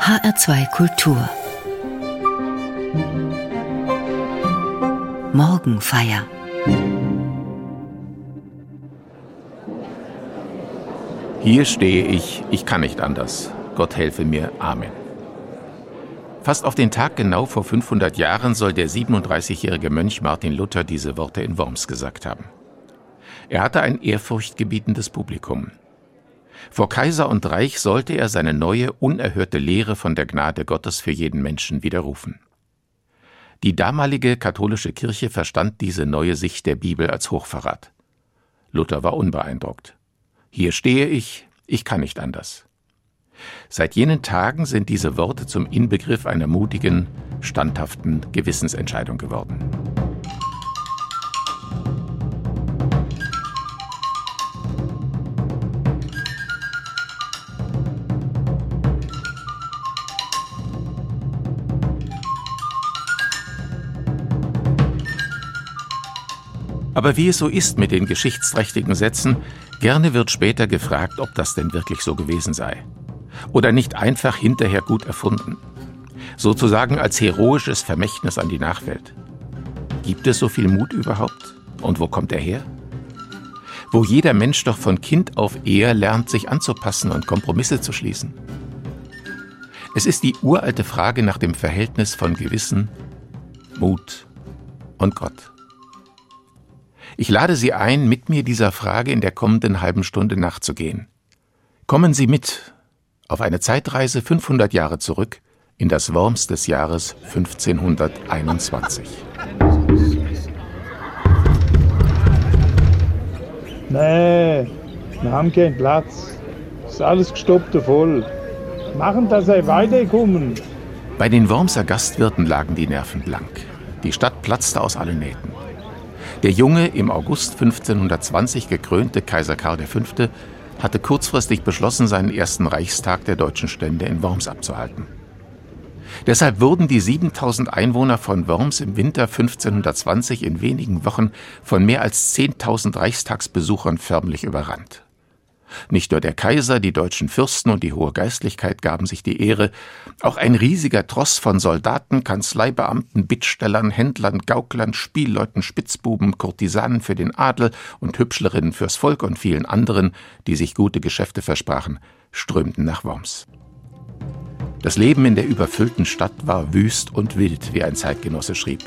HR2 Kultur Morgenfeier Hier stehe ich, ich kann nicht anders. Gott helfe mir. Amen. Fast auf den Tag genau vor 500 Jahren soll der 37-jährige Mönch Martin Luther diese Worte in Worms gesagt haben. Er hatte ein ehrfurchtgebietendes Publikum. Vor Kaiser und Reich sollte er seine neue, unerhörte Lehre von der Gnade Gottes für jeden Menschen widerrufen. Die damalige katholische Kirche verstand diese neue Sicht der Bibel als Hochverrat. Luther war unbeeindruckt. Hier stehe ich, ich kann nicht anders. Seit jenen Tagen sind diese Worte zum Inbegriff einer mutigen, standhaften Gewissensentscheidung geworden. Aber wie es so ist mit den geschichtsträchtigen Sätzen, gerne wird später gefragt, ob das denn wirklich so gewesen sei. Oder nicht einfach hinterher gut erfunden. Sozusagen als heroisches Vermächtnis an die Nachwelt. Gibt es so viel Mut überhaupt? Und wo kommt er her? Wo jeder Mensch doch von Kind auf eher lernt, sich anzupassen und Kompromisse zu schließen. Es ist die uralte Frage nach dem Verhältnis von Gewissen, Mut und Gott. Ich lade Sie ein, mit mir dieser Frage in der kommenden halben Stunde nachzugehen. Kommen Sie mit auf eine Zeitreise 500 Jahre zurück in das Worms des Jahres 1521. Nee, wir haben keinen Platz. Ist alles gestoppt voll. Machen, dass sie weiterkommen. Bei den Wormser Gastwirten lagen die Nerven blank. Die Stadt platzte aus allen Nähten. Der junge, im August 1520 gekrönte Kaiser Karl V. hatte kurzfristig beschlossen, seinen ersten Reichstag der deutschen Stände in Worms abzuhalten. Deshalb wurden die 7000 Einwohner von Worms im Winter 1520 in wenigen Wochen von mehr als 10.000 Reichstagsbesuchern förmlich überrannt. Nicht nur der Kaiser, die deutschen Fürsten und die hohe Geistlichkeit gaben sich die Ehre, auch ein riesiger Tross von Soldaten, Kanzleibeamten, Bittstellern, Händlern, Gauklern, Spielleuten, Spitzbuben, Kurtisanen für den Adel und Hübschlerinnen fürs Volk und vielen anderen, die sich gute Geschäfte versprachen, strömten nach Worms. Das Leben in der überfüllten Stadt war wüst und wild, wie ein Zeitgenosse schrieb.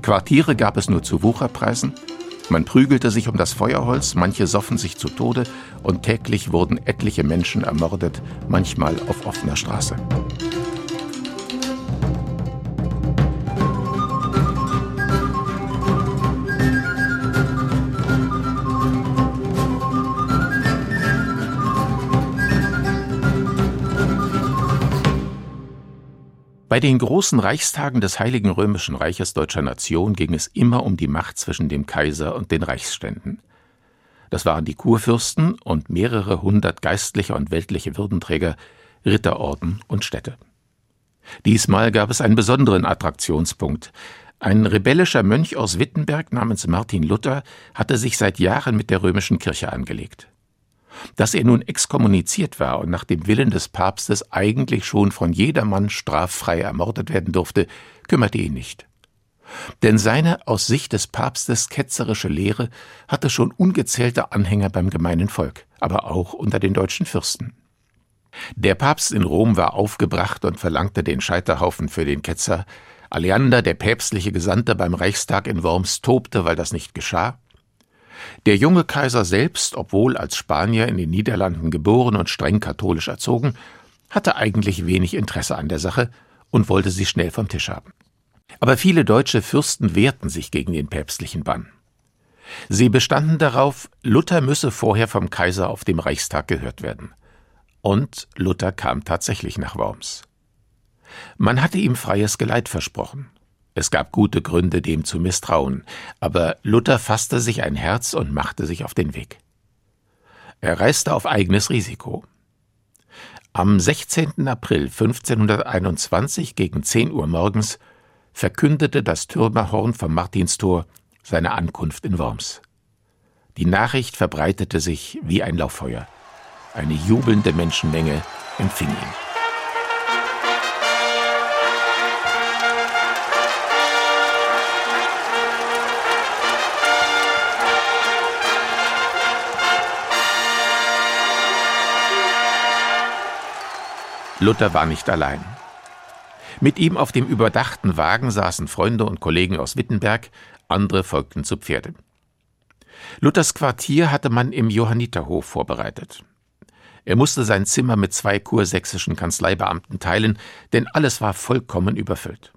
Quartiere gab es nur zu Wucherpreisen, man prügelte sich um das Feuerholz, manche soffen sich zu Tode und täglich wurden etliche Menschen ermordet, manchmal auf offener Straße. Bei den großen Reichstagen des Heiligen Römischen Reiches deutscher Nation ging es immer um die Macht zwischen dem Kaiser und den Reichsständen. Das waren die Kurfürsten und mehrere hundert geistliche und weltliche Würdenträger, Ritterorden und Städte. Diesmal gab es einen besonderen Attraktionspunkt. Ein rebellischer Mönch aus Wittenberg namens Martin Luther hatte sich seit Jahren mit der römischen Kirche angelegt. Dass er nun exkommuniziert war und nach dem Willen des Papstes eigentlich schon von jedermann straffrei ermordet werden durfte, kümmerte ihn nicht. Denn seine aus Sicht des Papstes ketzerische Lehre hatte schon ungezählte Anhänger beim gemeinen Volk, aber auch unter den deutschen Fürsten. Der Papst in Rom war aufgebracht und verlangte den Scheiterhaufen für den Ketzer. Aleander, der päpstliche Gesandte beim Reichstag in Worms, tobte, weil das nicht geschah. Der junge Kaiser selbst, obwohl als Spanier in den Niederlanden geboren und streng katholisch erzogen, hatte eigentlich wenig Interesse an der Sache und wollte sie schnell vom Tisch haben. Aber viele deutsche Fürsten wehrten sich gegen den päpstlichen Bann. Sie bestanden darauf, Luther müsse vorher vom Kaiser auf dem Reichstag gehört werden. Und Luther kam tatsächlich nach Worms. Man hatte ihm freies Geleit versprochen. Es gab gute Gründe, dem zu misstrauen, aber Luther fasste sich ein Herz und machte sich auf den Weg. Er reiste auf eigenes Risiko. Am 16. April 1521 gegen 10 Uhr morgens verkündete das Türmerhorn vom Martinstor seine Ankunft in Worms. Die Nachricht verbreitete sich wie ein Lauffeuer. Eine jubelnde Menschenmenge empfing ihn. Luther war nicht allein. Mit ihm auf dem überdachten Wagen saßen Freunde und Kollegen aus Wittenberg, andere folgten zu Pferde. Luthers Quartier hatte man im Johanniterhof vorbereitet. Er musste sein Zimmer mit zwei kursächsischen Kanzleibeamten teilen, denn alles war vollkommen überfüllt.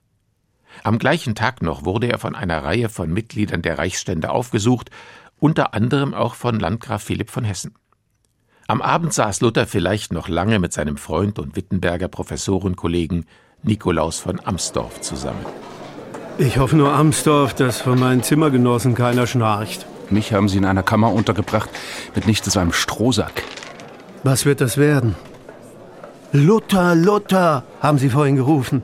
Am gleichen Tag noch wurde er von einer Reihe von Mitgliedern der Reichsstände aufgesucht, unter anderem auch von Landgraf Philipp von Hessen. Am Abend saß Luther vielleicht noch lange mit seinem Freund und Wittenberger Professorenkollegen Nikolaus von Amsdorf zusammen. Ich hoffe nur, Amsdorf, dass von meinen Zimmergenossen keiner schnarcht. Mich haben sie in einer Kammer untergebracht mit nichts als einem Strohsack. Was wird das werden? Luther, Luther, haben sie vorhin gerufen.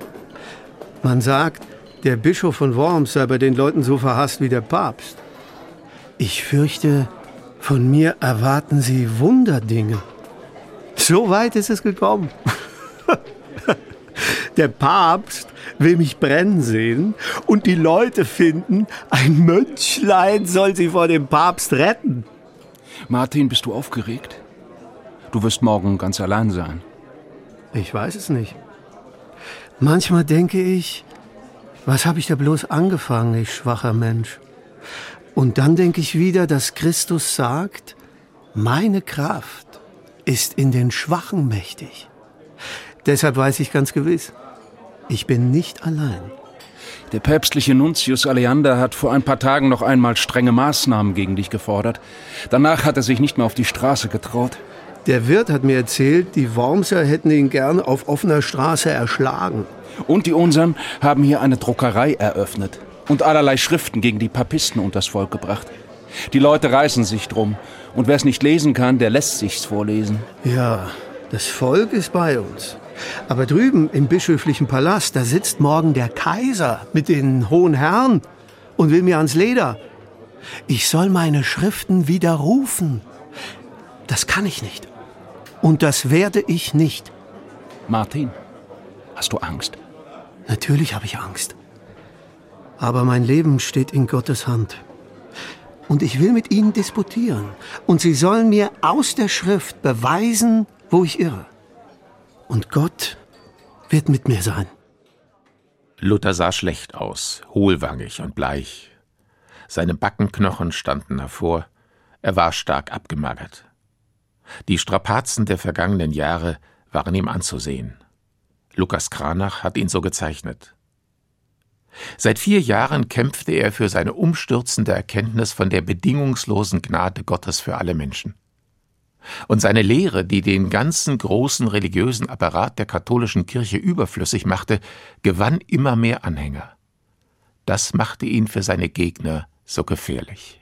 Man sagt, der Bischof von Worms sei bei den Leuten so verhasst wie der Papst. Ich fürchte, von mir erwarten sie Wunderdinge. So weit ist es gekommen. Der Papst will mich brennen sehen und die Leute finden, ein Mönchlein soll sie vor dem Papst retten. Martin, bist du aufgeregt? Du wirst morgen ganz allein sein. Ich weiß es nicht. Manchmal denke ich, was habe ich da bloß angefangen, ich schwacher Mensch? Und dann denke ich wieder, dass Christus sagt, meine Kraft ist in den Schwachen mächtig. Deshalb weiß ich ganz gewiss, ich bin nicht allein. Der päpstliche Nuntius Aleander hat vor ein paar Tagen noch einmal strenge Maßnahmen gegen dich gefordert. Danach hat er sich nicht mehr auf die Straße getraut. Der Wirt hat mir erzählt, die Wormser hätten ihn gern auf offener Straße erschlagen. Und die unseren haben hier eine Druckerei eröffnet und allerlei Schriften gegen die Papisten unters Volk gebracht. Die Leute reißen sich drum. Und wer es nicht lesen kann, der lässt sich's vorlesen. Ja, das Volk ist bei uns. Aber drüben im bischöflichen Palast, da sitzt morgen der Kaiser mit den hohen Herren und will mir ans Leder. Ich soll meine Schriften widerrufen. Das kann ich nicht. Und das werde ich nicht. Martin, hast du Angst? Natürlich habe ich Angst. Aber mein Leben steht in Gottes Hand. Und ich will mit ihnen disputieren. Und sie sollen mir aus der Schrift beweisen, wo ich irre. Und Gott wird mit mir sein. Luther sah schlecht aus, hohlwangig und bleich. Seine Backenknochen standen hervor, er war stark abgemagert. Die Strapazen der vergangenen Jahre waren ihm anzusehen. Lukas Kranach hat ihn so gezeichnet. Seit vier Jahren kämpfte er für seine umstürzende Erkenntnis von der bedingungslosen Gnade Gottes für alle Menschen. Und seine Lehre, die den ganzen großen religiösen Apparat der katholischen Kirche überflüssig machte, gewann immer mehr Anhänger. Das machte ihn für seine Gegner so gefährlich.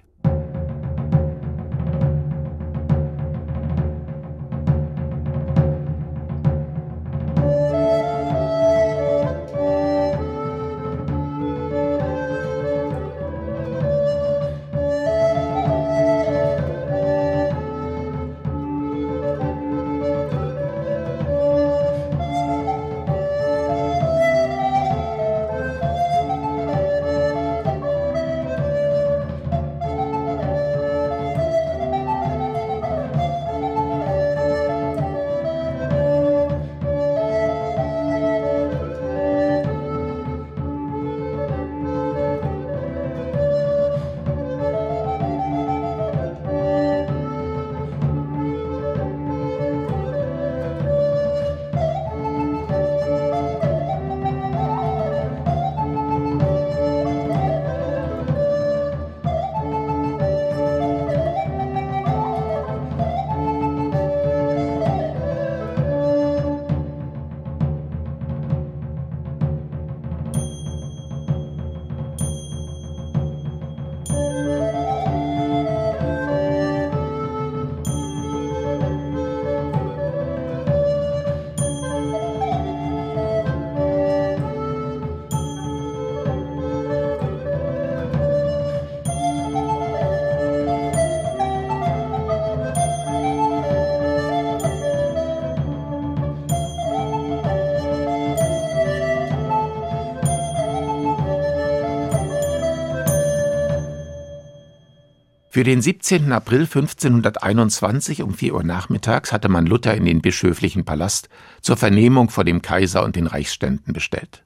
Für den 17. April 1521 um 4 Uhr nachmittags hatte man Luther in den bischöflichen Palast zur Vernehmung vor dem Kaiser und den Reichsständen bestellt.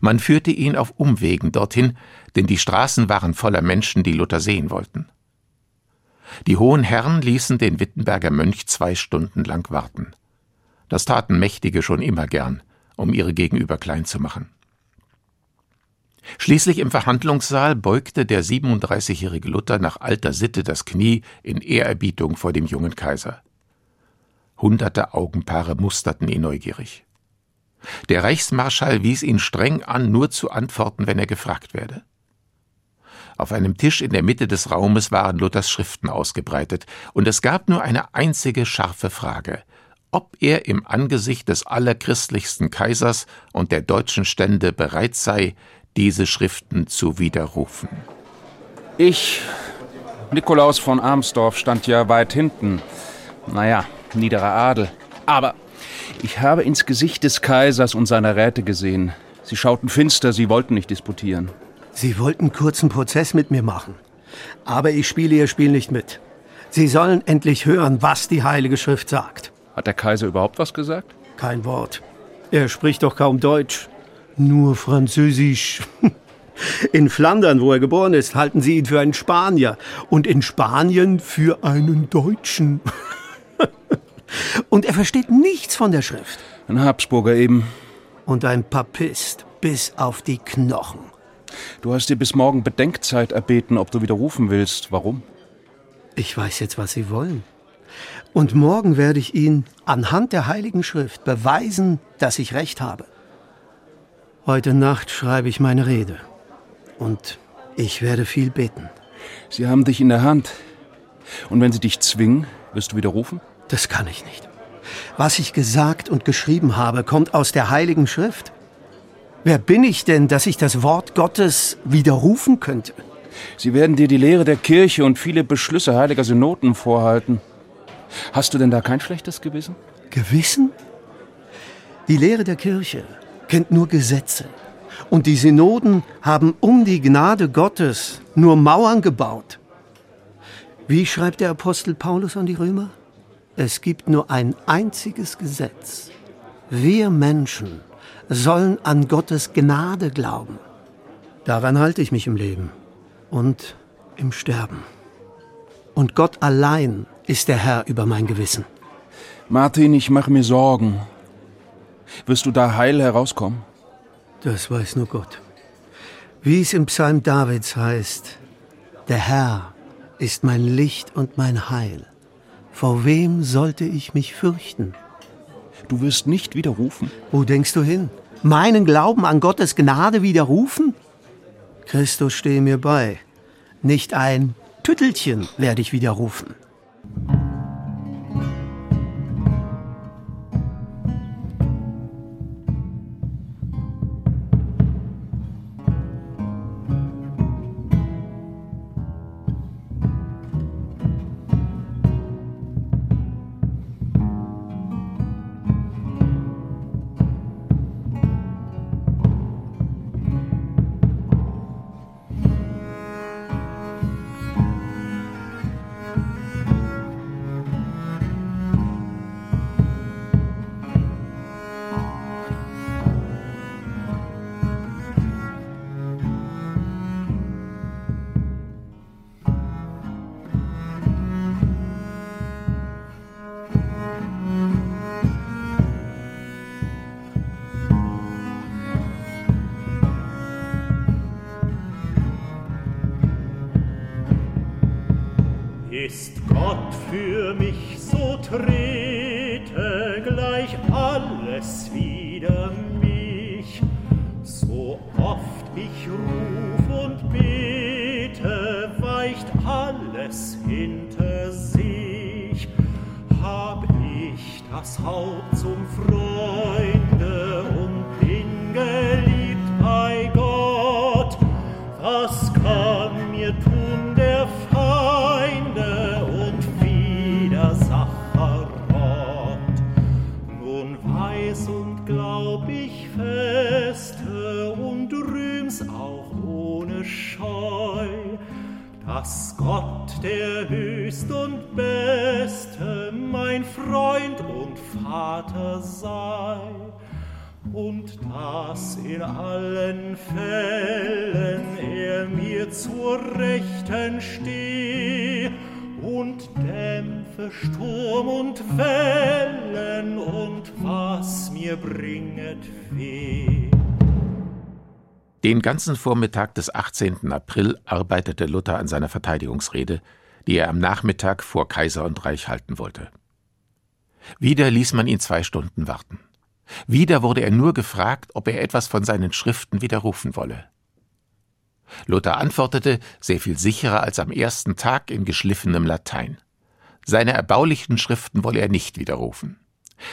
Man führte ihn auf Umwegen dorthin, denn die Straßen waren voller Menschen, die Luther sehen wollten. Die hohen Herren ließen den Wittenberger Mönch zwei Stunden lang warten. Das taten Mächtige schon immer gern, um ihre Gegenüber klein zu machen. Schließlich im Verhandlungssaal beugte der 37-jährige Luther nach alter Sitte das Knie in Ehrerbietung vor dem jungen Kaiser. Hunderte Augenpaare musterten ihn neugierig. Der Reichsmarschall wies ihn streng an, nur zu antworten, wenn er gefragt werde. Auf einem Tisch in der Mitte des Raumes waren Luthers Schriften ausgebreitet, und es gab nur eine einzige scharfe Frage ob er im Angesicht des allerchristlichsten Kaisers und der deutschen Stände bereit sei, diese Schriften zu widerrufen. Ich, Nikolaus von Armsdorf, stand ja weit hinten. Naja, niederer Adel. Aber ich habe ins Gesicht des Kaisers und seiner Räte gesehen. Sie schauten finster, sie wollten nicht disputieren. Sie wollten kurzen Prozess mit mir machen. Aber ich spiele Ihr Spiel nicht mit. Sie sollen endlich hören, was die Heilige Schrift sagt. Hat der Kaiser überhaupt was gesagt? Kein Wort. Er spricht doch kaum Deutsch. Nur Französisch. In Flandern, wo er geboren ist, halten sie ihn für einen Spanier und in Spanien für einen Deutschen. und er versteht nichts von der Schrift. Ein Habsburger eben. Und ein Papist bis auf die Knochen. Du hast dir bis morgen Bedenkzeit erbeten, ob du widerrufen willst. Warum? Ich weiß jetzt, was Sie wollen. Und morgen werde ich Ihnen anhand der Heiligen Schrift beweisen, dass ich recht habe. Heute Nacht schreibe ich meine Rede. Und ich werde viel beten. Sie haben dich in der Hand. Und wenn sie dich zwingen, wirst du widerrufen? Das kann ich nicht. Was ich gesagt und geschrieben habe, kommt aus der Heiligen Schrift. Wer bin ich denn, dass ich das Wort Gottes widerrufen könnte? Sie werden dir die Lehre der Kirche und viele Beschlüsse heiliger Synoden vorhalten. Hast du denn da kein schlechtes Gewissen? Gewissen? Die Lehre der Kirche kennt nur Gesetze. Und die Synoden haben um die Gnade Gottes nur Mauern gebaut. Wie schreibt der Apostel Paulus an die Römer? Es gibt nur ein einziges Gesetz. Wir Menschen sollen an Gottes Gnade glauben. Daran halte ich mich im Leben und im Sterben. Und Gott allein ist der Herr über mein Gewissen. Martin, ich mache mir Sorgen. Wirst du da heil herauskommen? Das weiß nur Gott. Wie es im Psalm Davids heißt, der Herr ist mein Licht und mein Heil. Vor wem sollte ich mich fürchten? Du wirst nicht widerrufen. Wo denkst du hin? Meinen Glauben an Gottes Gnade widerrufen? Christus stehe mir bei. Nicht ein Tüttelchen werde ich widerrufen. für mich, so trete gleich alles wieder mich. So oft ich ruf und bete, weicht alles hinter sich. Hab ich das Haupt zum Freund, Gott der Höchst und Beste mein Freund und Vater sei und dass in allen Fällen er mir zur Rechten stehe und dämpfe Sturm und Wellen und was mir bringet weh. Den ganzen Vormittag des 18. April arbeitete Luther an seiner Verteidigungsrede, die er am Nachmittag vor Kaiser und Reich halten wollte. Wieder ließ man ihn zwei Stunden warten. Wieder wurde er nur gefragt, ob er etwas von seinen Schriften widerrufen wolle. Luther antwortete, sehr viel sicherer als am ersten Tag in geschliffenem Latein. Seine erbaulichen Schriften wolle er nicht widerrufen.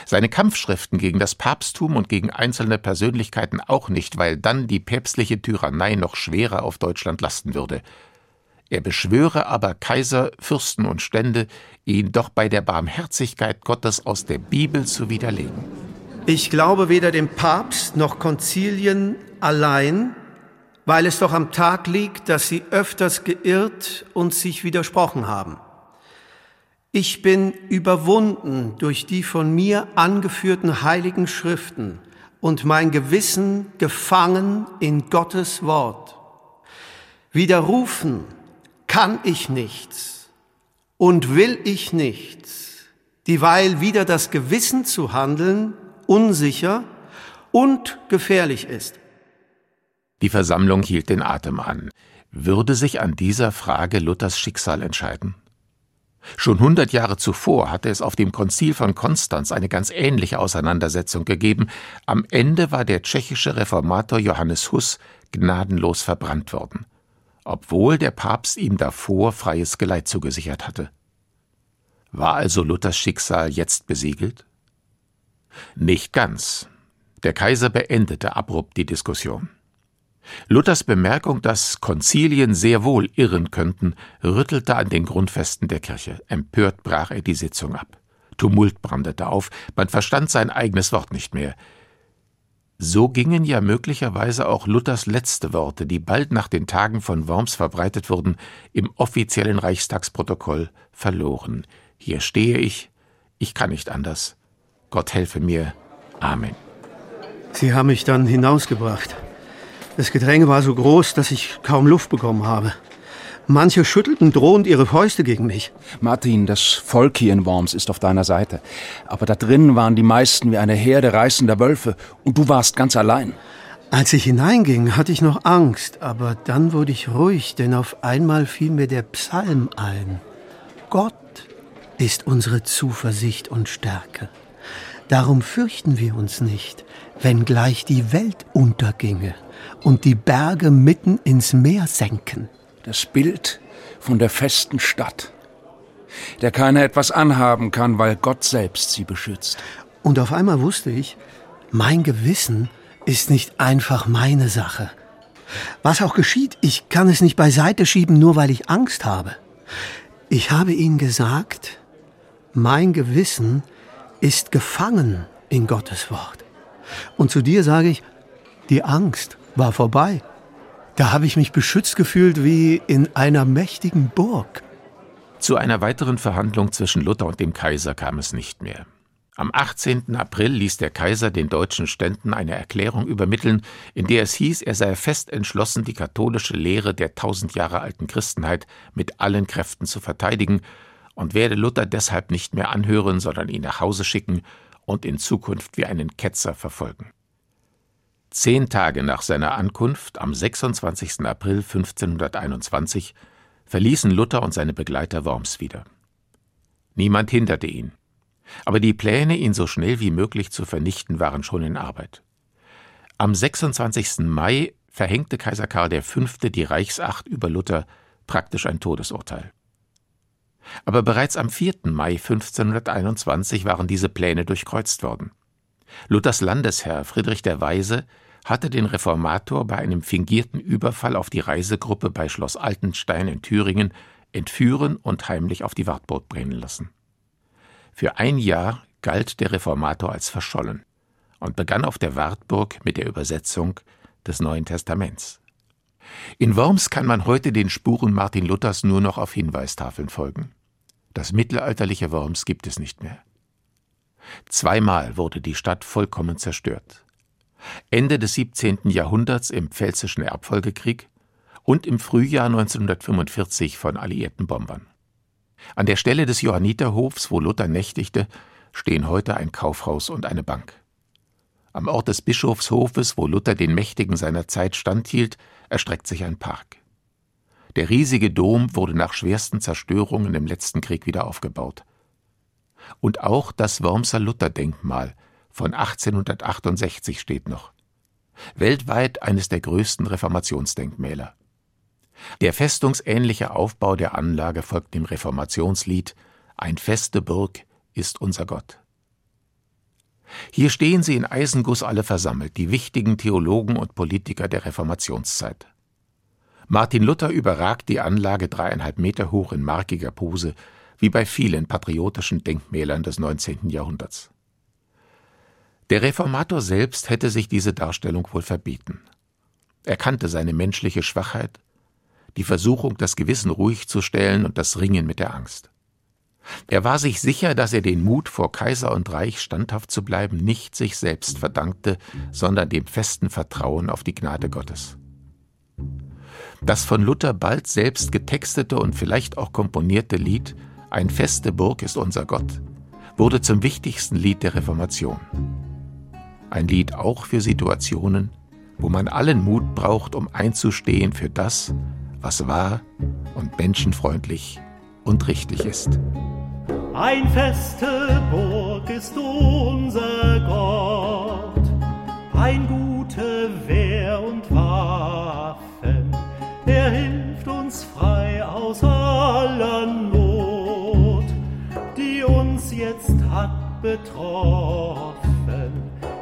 Seine Kampfschriften gegen das Papsttum und gegen einzelne Persönlichkeiten auch nicht, weil dann die päpstliche Tyrannei noch schwerer auf Deutschland lasten würde. Er beschwöre aber Kaiser, Fürsten und Stände, ihn doch bei der Barmherzigkeit Gottes aus der Bibel zu widerlegen. Ich glaube weder dem Papst noch Konzilien allein, weil es doch am Tag liegt, dass sie öfters geirrt und sich widersprochen haben. Ich bin überwunden durch die von mir angeführten heiligen Schriften und mein Gewissen gefangen in Gottes Wort. Widerrufen kann ich nichts und will ich nichts, dieweil wieder das Gewissen zu handeln unsicher und gefährlich ist. Die Versammlung hielt den Atem an. Würde sich an dieser Frage Luthers Schicksal entscheiden? Schon hundert Jahre zuvor hatte es auf dem Konzil von Konstanz eine ganz ähnliche Auseinandersetzung gegeben. Am Ende war der tschechische Reformator Johannes Huss gnadenlos verbrannt worden, obwohl der Papst ihm davor freies Geleit zugesichert hatte. War also Luthers Schicksal jetzt besiegelt? Nicht ganz. Der Kaiser beendete abrupt die Diskussion. Luthers Bemerkung, dass Konzilien sehr wohl irren könnten, rüttelte an den Grundfesten der Kirche. Empört brach er die Sitzung ab. Tumult brandete auf, man verstand sein eigenes Wort nicht mehr. So gingen ja möglicherweise auch Luthers letzte Worte, die bald nach den Tagen von Worms verbreitet wurden, im offiziellen Reichstagsprotokoll verloren. Hier stehe ich, ich kann nicht anders. Gott helfe mir. Amen. Sie haben mich dann hinausgebracht. Das Gedränge war so groß, dass ich kaum Luft bekommen habe. Manche schüttelten drohend ihre Fäuste gegen mich. Martin, das Volk hier in Worms ist auf deiner Seite. Aber da drin waren die meisten wie eine Herde reißender Wölfe und du warst ganz allein. Als ich hineinging, hatte ich noch Angst, aber dann wurde ich ruhig, denn auf einmal fiel mir der Psalm ein. Gott ist unsere Zuversicht und Stärke. Darum fürchten wir uns nicht, wenngleich die Welt unterginge und die Berge mitten ins Meer senken. Das Bild von der festen Stadt, der keiner etwas anhaben kann, weil Gott selbst sie beschützt. Und auf einmal wusste ich, mein Gewissen ist nicht einfach meine Sache. Was auch geschieht, ich kann es nicht beiseite schieben, nur weil ich Angst habe. Ich habe ihnen gesagt, mein Gewissen ist gefangen in Gottes Wort. Und zu dir sage ich, die Angst war vorbei. Da habe ich mich beschützt gefühlt wie in einer mächtigen Burg. Zu einer weiteren Verhandlung zwischen Luther und dem Kaiser kam es nicht mehr. Am 18. April ließ der Kaiser den deutschen Ständen eine Erklärung übermitteln, in der es hieß, er sei fest entschlossen, die katholische Lehre der tausend Jahre alten Christenheit mit allen Kräften zu verteidigen und werde Luther deshalb nicht mehr anhören, sondern ihn nach Hause schicken und in Zukunft wie einen Ketzer verfolgen. Zehn Tage nach seiner Ankunft am 26. April 1521 verließen Luther und seine Begleiter Worms wieder. Niemand hinderte ihn. Aber die Pläne, ihn so schnell wie möglich zu vernichten, waren schon in Arbeit. Am 26. Mai verhängte Kaiser Karl V. die Reichsacht über Luther, praktisch ein Todesurteil. Aber bereits am 4. Mai 1521 waren diese Pläne durchkreuzt worden. Luthers Landesherr Friedrich der Weise hatte den Reformator bei einem fingierten Überfall auf die Reisegruppe bei Schloss Altenstein in Thüringen entführen und heimlich auf die Wartburg bringen lassen. Für ein Jahr galt der Reformator als verschollen und begann auf der Wartburg mit der Übersetzung des Neuen Testaments. In Worms kann man heute den Spuren Martin Luthers nur noch auf Hinweistafeln folgen. Das mittelalterliche Worms gibt es nicht mehr. Zweimal wurde die Stadt vollkommen zerstört. Ende des 17. Jahrhunderts im Pfälzischen Erbfolgekrieg und im Frühjahr 1945 von alliierten Bombern. An der Stelle des Johanniterhofs, wo Luther nächtigte, stehen heute ein Kaufhaus und eine Bank. Am Ort des Bischofshofes, wo Luther den Mächtigen seiner Zeit standhielt, erstreckt sich ein Park. Der riesige Dom wurde nach schwersten Zerstörungen im letzten Krieg wieder aufgebaut. Und auch das Wormser Lutherdenkmal von 1868 steht noch. Weltweit eines der größten Reformationsdenkmäler. Der festungsähnliche Aufbau der Anlage folgt dem Reformationslied Ein feste Burg ist unser Gott. Hier stehen sie in Eisenguss alle versammelt, die wichtigen Theologen und Politiker der Reformationszeit. Martin Luther überragt die Anlage dreieinhalb Meter hoch in markiger Pose, wie bei vielen patriotischen Denkmälern des 19. Jahrhunderts. Der Reformator selbst hätte sich diese Darstellung wohl verbieten. Er kannte seine menschliche Schwachheit, die Versuchung, das Gewissen ruhig zu stellen und das Ringen mit der Angst. Er war sich sicher, dass er den Mut, vor Kaiser und Reich standhaft zu bleiben, nicht sich selbst verdankte, sondern dem festen Vertrauen auf die Gnade Gottes. Das von Luther bald selbst getextete und vielleicht auch komponierte Lied Ein feste Burg ist unser Gott wurde zum wichtigsten Lied der Reformation. Ein Lied auch für Situationen, wo man allen Mut braucht, um einzustehen für das, was wahr und menschenfreundlich und richtig ist. Ein feste Burg ist unser Gott, ein gute betroffen,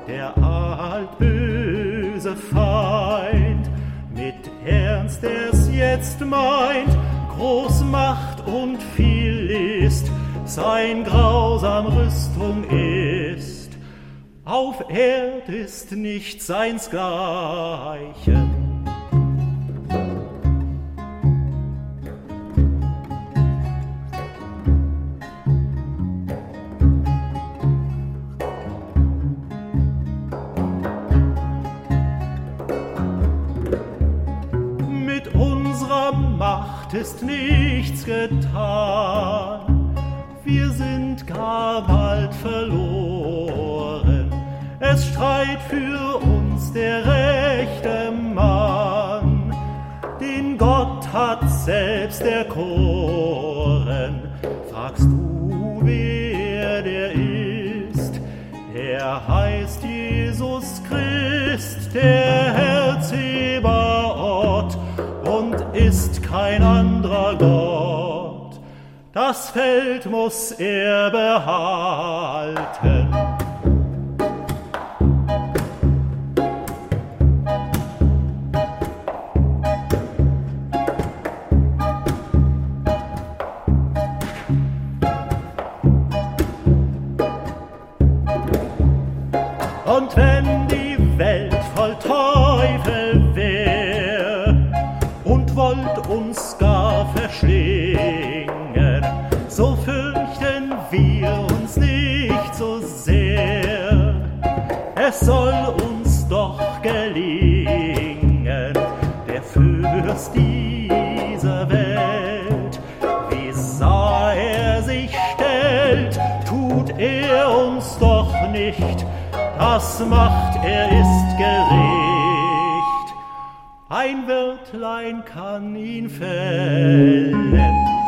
der altböse Feind, mit Ernst er's jetzt meint, groß Macht und viel ist, sein grausam Rüstung ist. Auf Erd ist nicht seinsgleichen. Ist nichts getan wir sind gar bald verloren. Es streit für uns der rechte Mann, den Gott hat selbst erkoren. Fragst du, wer der ist? Er heißt Jesus Christ, der Herr Zebaoth und ist kein anderer das Feld muss er behalten. Es soll uns doch gelingen, der Fürst dieser Welt. Wie sah er sich stellt, tut er uns doch nicht, das macht er ist gerecht. Ein Wörtlein kann ihn fällen